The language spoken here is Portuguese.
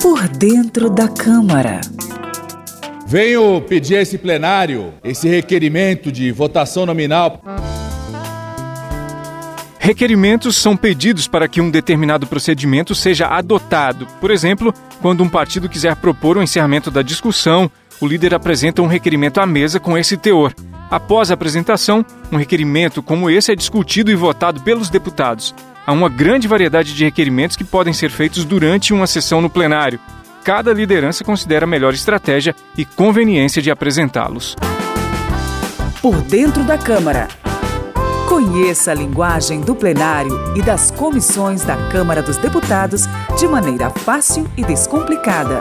Por dentro da Câmara. Venho pedir a esse plenário esse requerimento de votação nominal. Requerimentos são pedidos para que um determinado procedimento seja adotado. Por exemplo, quando um partido quiser propor o encerramento da discussão, o líder apresenta um requerimento à mesa com esse teor. Após a apresentação, um requerimento como esse é discutido e votado pelos deputados. Há uma grande variedade de requerimentos que podem ser feitos durante uma sessão no plenário. Cada liderança considera a melhor estratégia e conveniência de apresentá-los. Por dentro da Câmara. Conheça a linguagem do plenário e das comissões da Câmara dos Deputados de maneira fácil e descomplicada.